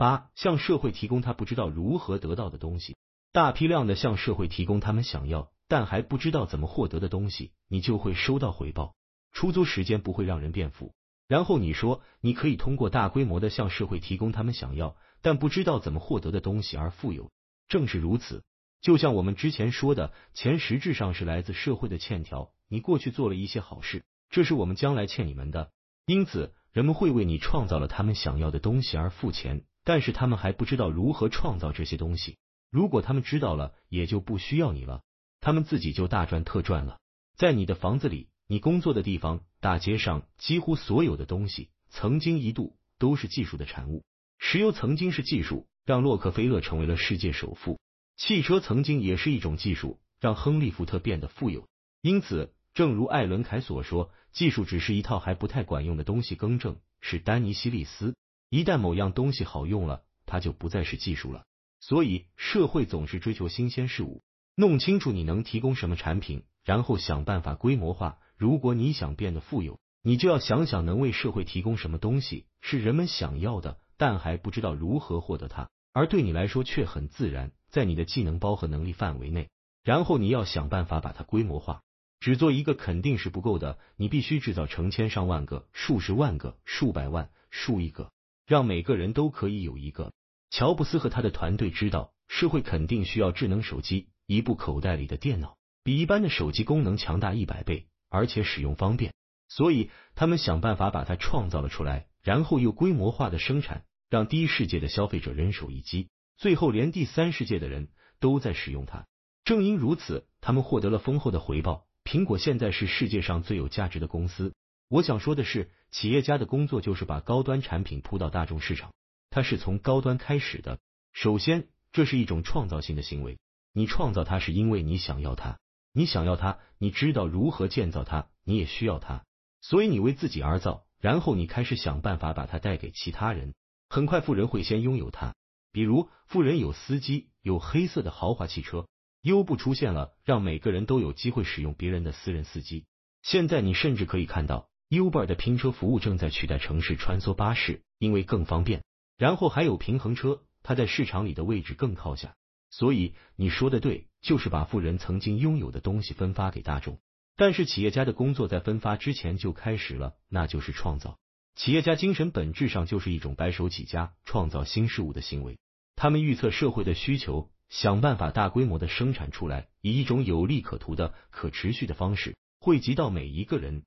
八、向社会提供他不知道如何得到的东西，大批量的向社会提供他们想要但还不知道怎么获得的东西，你就会收到回报。出租时间不会让人变富。然后你说，你可以通过大规模的向社会提供他们想要但不知道怎么获得的东西而富有。正是如此，就像我们之前说的，钱实质上是来自社会的欠条。你过去做了一些好事，这是我们将来欠你们的。因此，人们会为你创造了他们想要的东西而付钱，但是他们还不知道如何创造这些东西。如果他们知道了，也就不需要你了，他们自己就大赚特赚了。在你的房子里。你工作的地方，大街上几乎所有的东西，曾经一度都是技术的产物。石油曾经是技术，让洛克菲勒成为了世界首富；汽车曾经也是一种技术，让亨利福特变得富有。因此，正如艾伦凯所说，技术只是一套还不太管用的东西。更正是丹尼西利斯。一旦某样东西好用了，它就不再是技术了。所以，社会总是追求新鲜事物。弄清楚你能提供什么产品，然后想办法规模化。如果你想变得富有，你就要想想能为社会提供什么东西是人们想要的，但还不知道如何获得它，而对你来说却很自然，在你的技能包和能力范围内。然后你要想办法把它规模化。只做一个肯定是不够的，你必须制造成千上万个、数十万个、数百万、数亿个，让每个人都可以有一个。乔布斯和他的团队知道，社会肯定需要智能手机，一部口袋里的电脑比一般的手机功能强大一百倍。而且使用方便，所以他们想办法把它创造了出来，然后又规模化的生产，让第一世界的消费者人手一机，最后连第三世界的人都在使用它。正因如此，他们获得了丰厚的回报。苹果现在是世界上最有价值的公司。我想说的是，企业家的工作就是把高端产品铺到大众市场，它是从高端开始的。首先，这是一种创造性的行为，你创造它是因为你想要它。你想要它，你知道如何建造它，你也需要它，所以你为自己而造，然后你开始想办法把它带给其他人。很快，富人会先拥有它，比如富人有司机，有黑色的豪华汽车。优步出现了，让每个人都有机会使用别人的私人司机。现在你甚至可以看到，Uber 的拼车服务正在取代城市穿梭巴士，因为更方便。然后还有平衡车，它在市场里的位置更靠下。所以你说的对，就是把富人曾经拥有的东西分发给大众。但是企业家的工作在分发之前就开始了，那就是创造。企业家精神本质上就是一种白手起家、创造新事物的行为。他们预测社会的需求，想办法大规模的生产出来，以一种有利可图的、可持续的方式，汇集到每一个人。